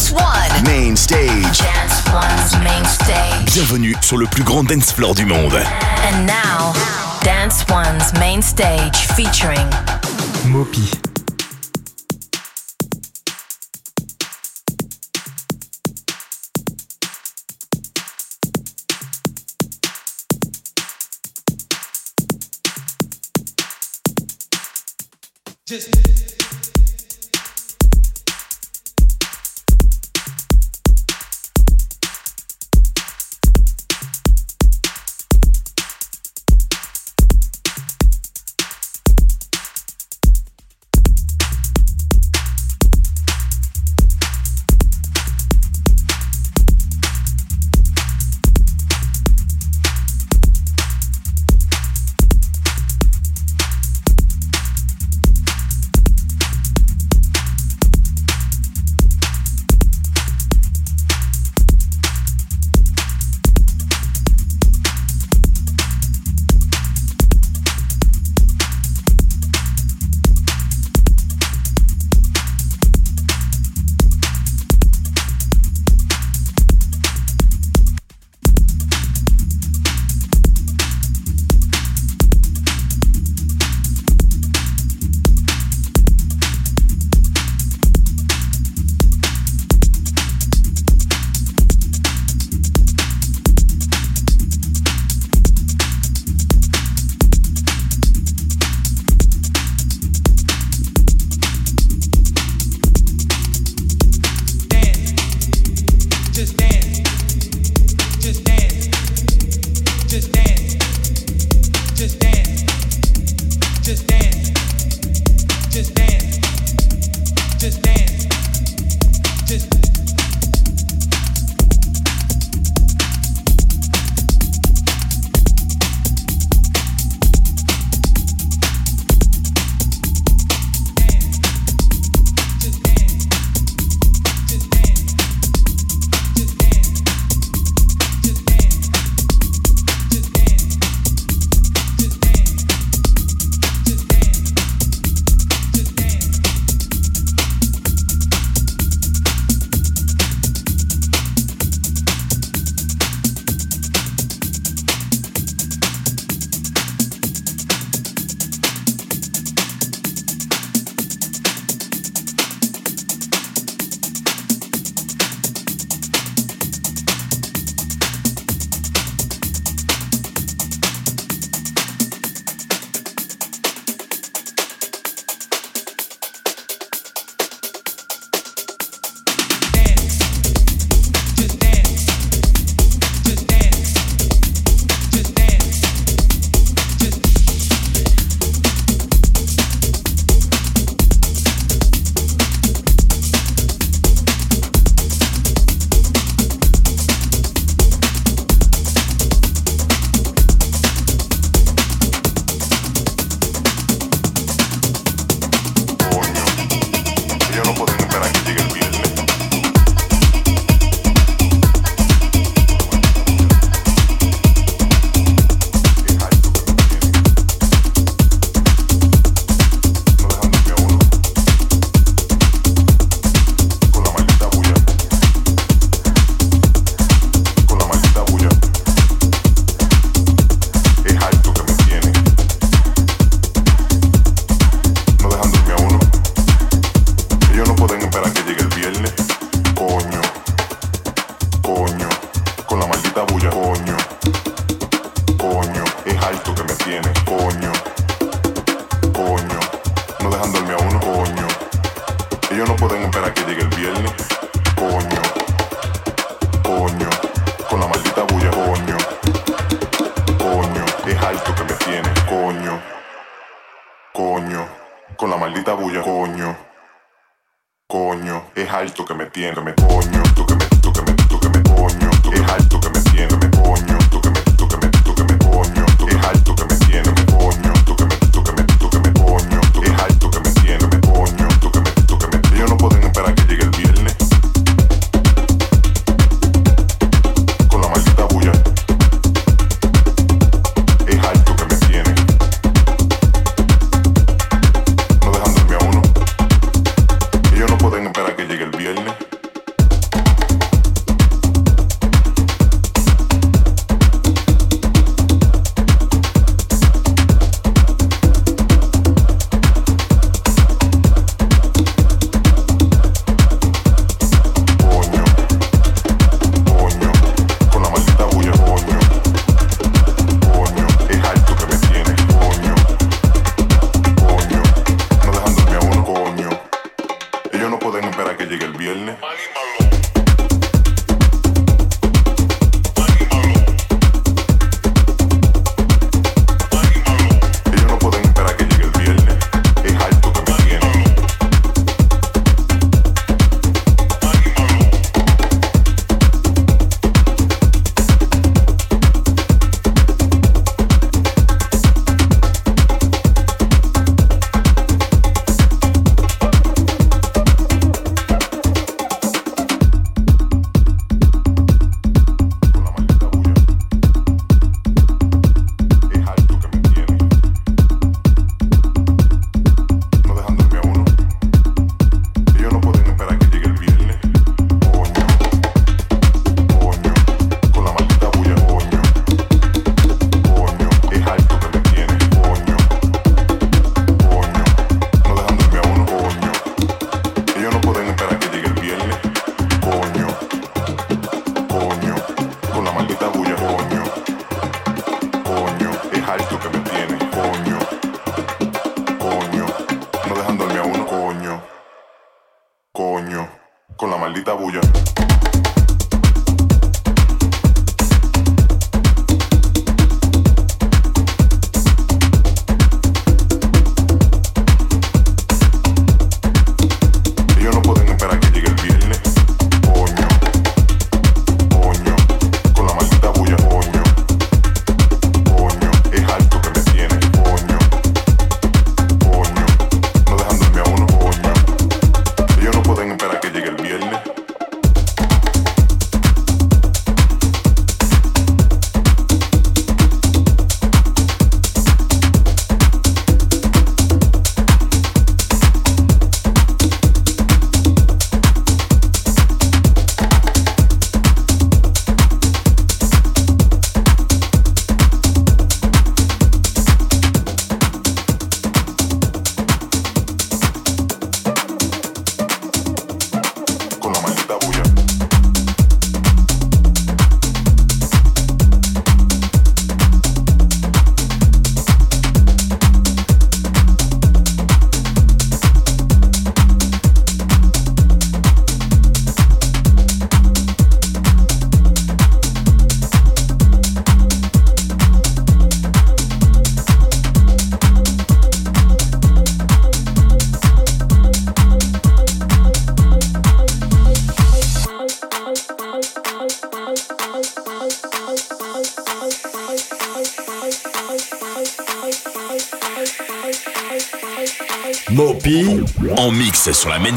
Dance One. Main stage. Dance One's main stage. Bienvenue sur le plus grand dance floor du monde. And now, Dance One's main stage featuring Mopi. Just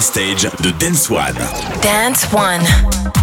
stage de Dance One. Dance One.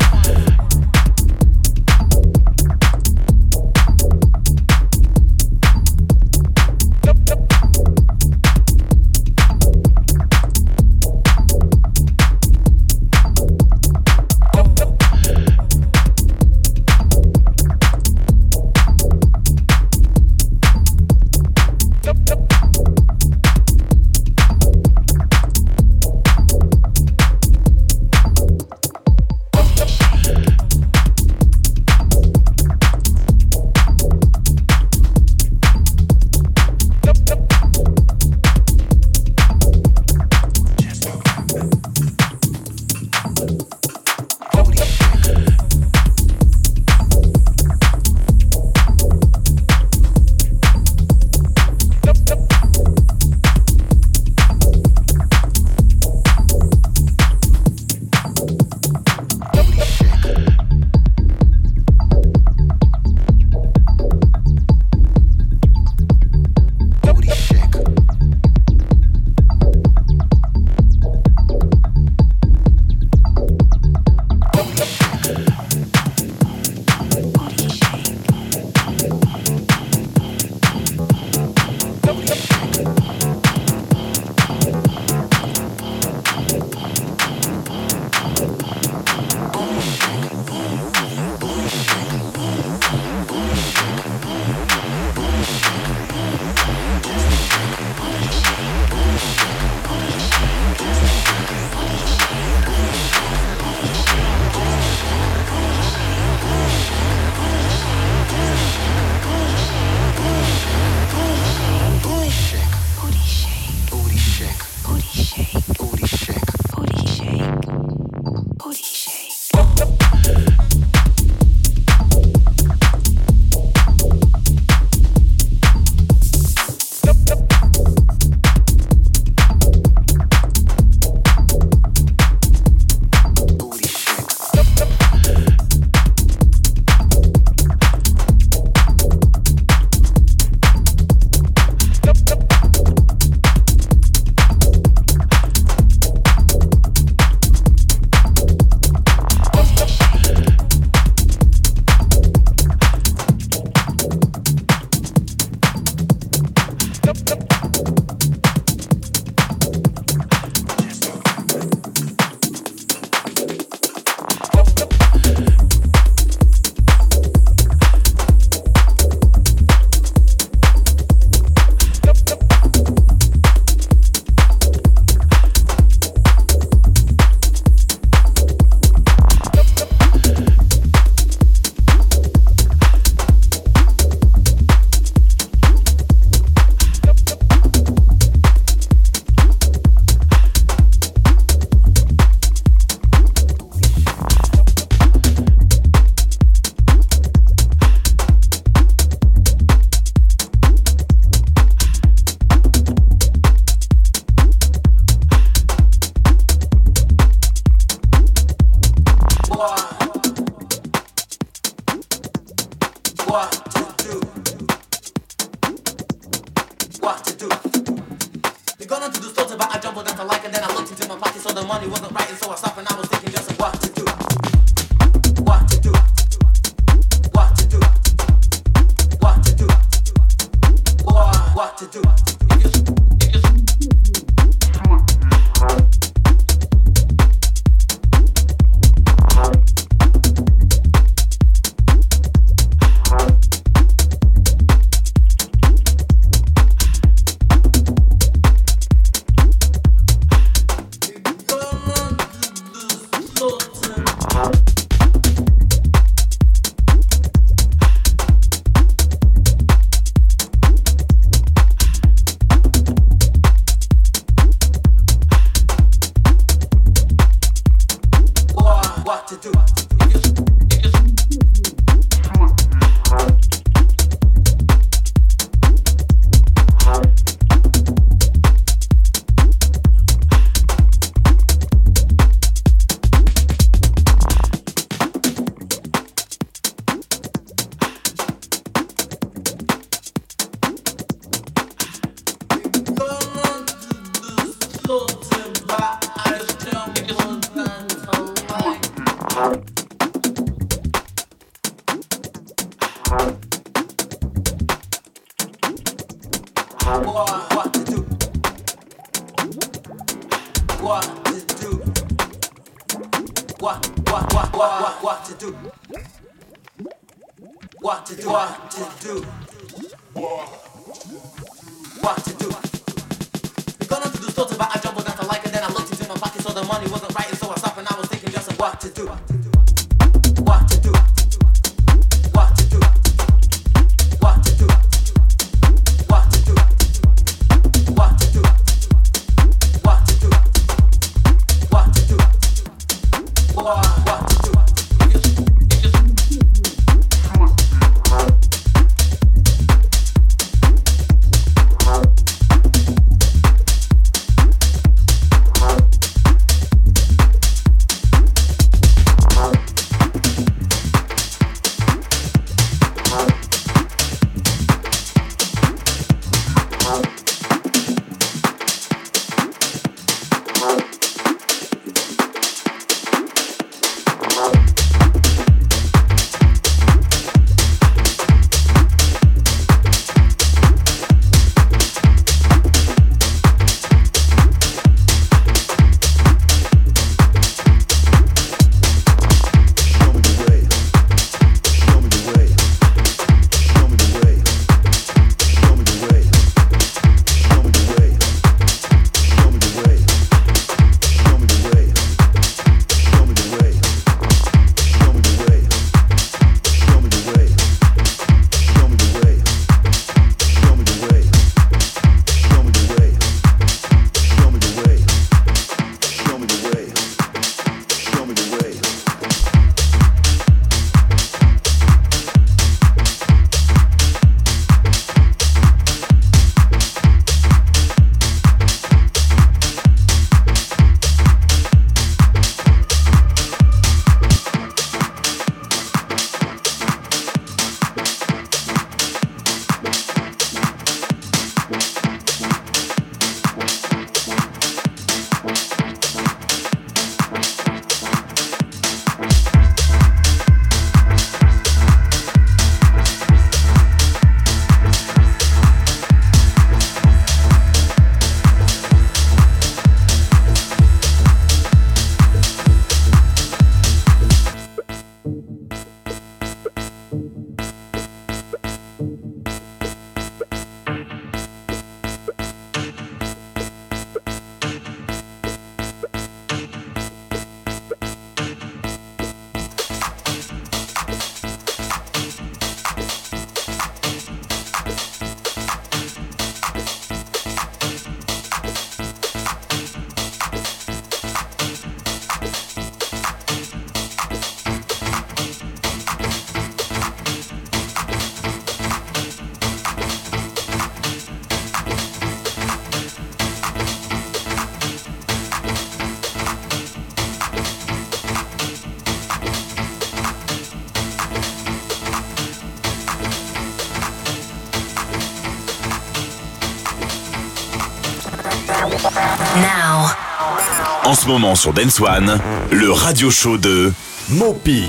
Ce moment sur Dance One, le radio show de Mopi.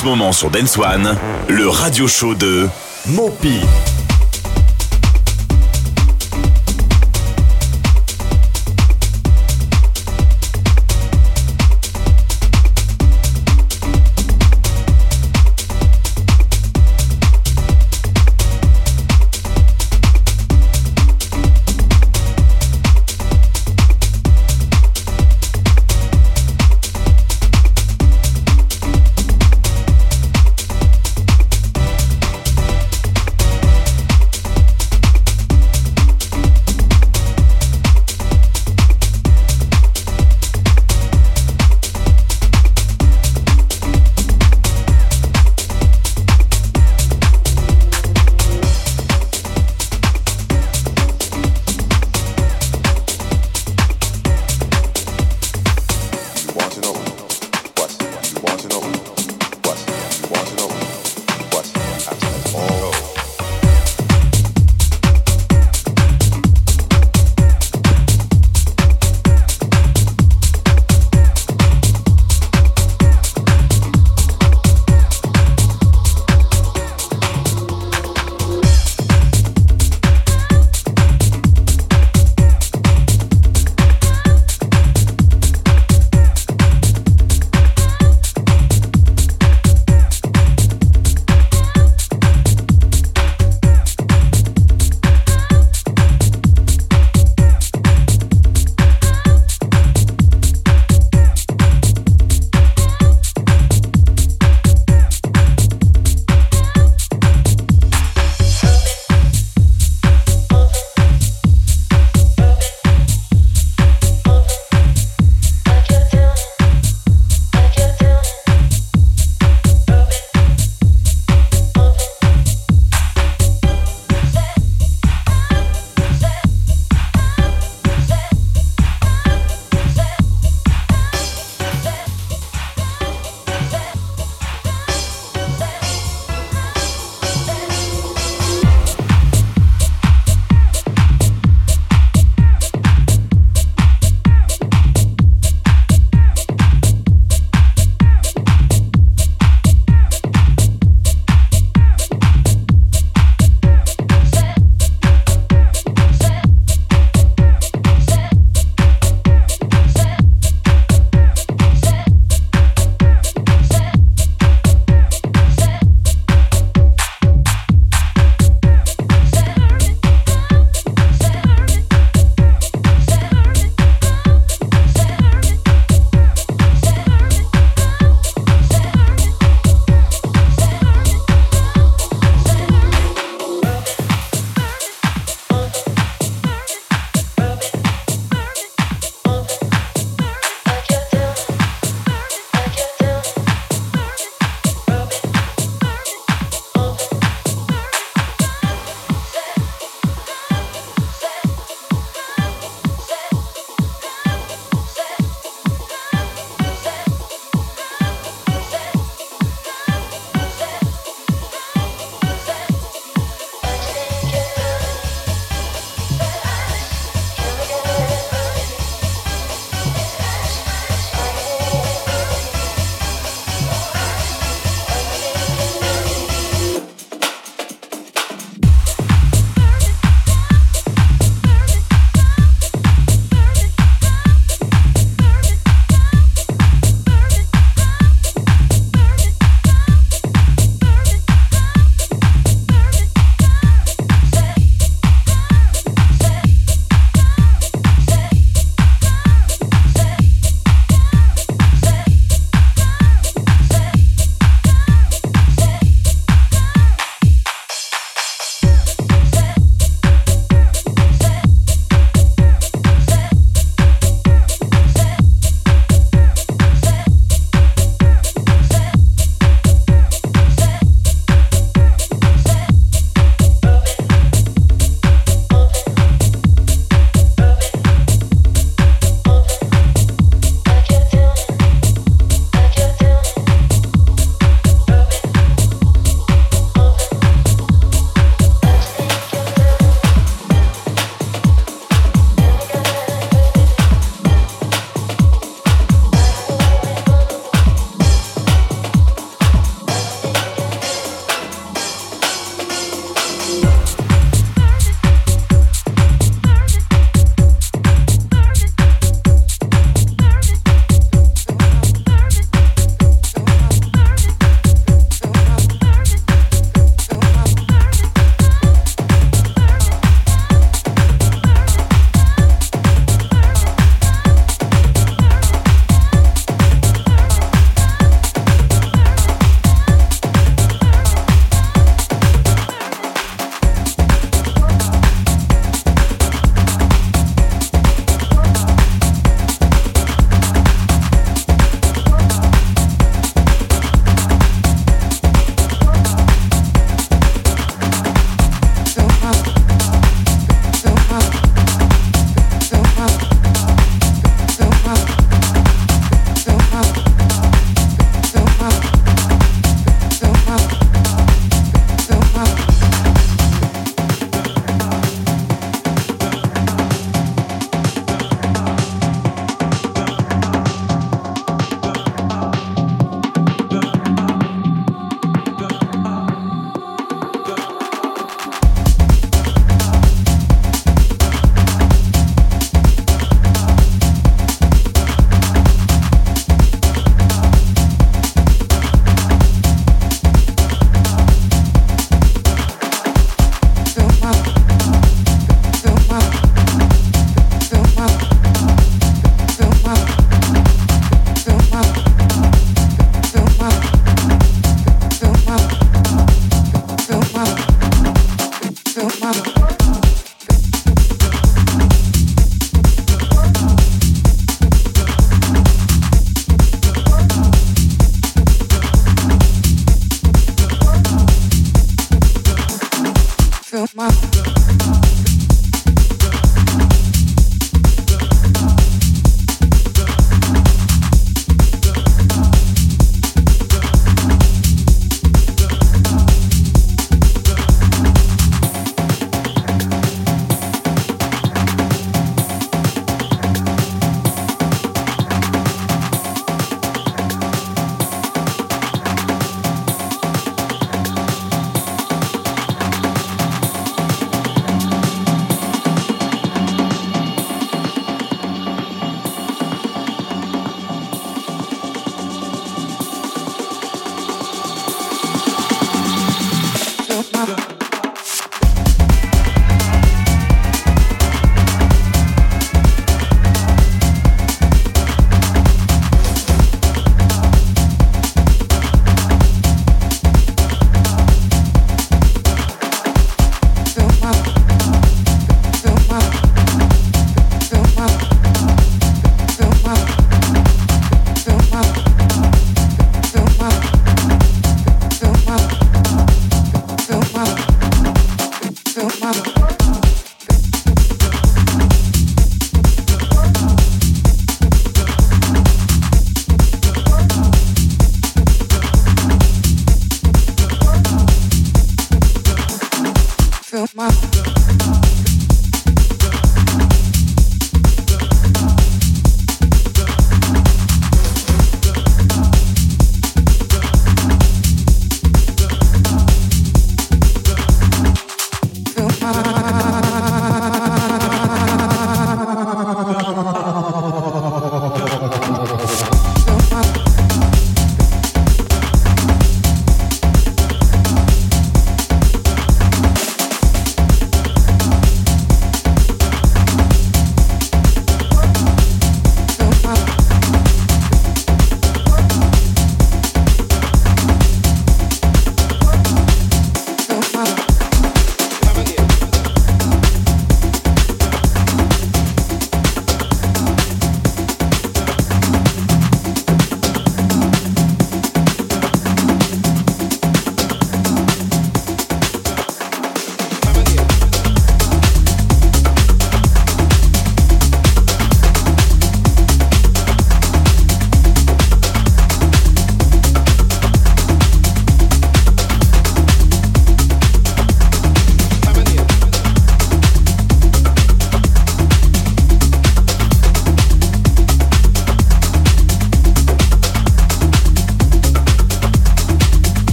Ce moment sur Dance One, le radio show de Mopi.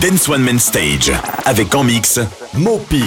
Dance One Main Stage. Avec en mix, Mopi.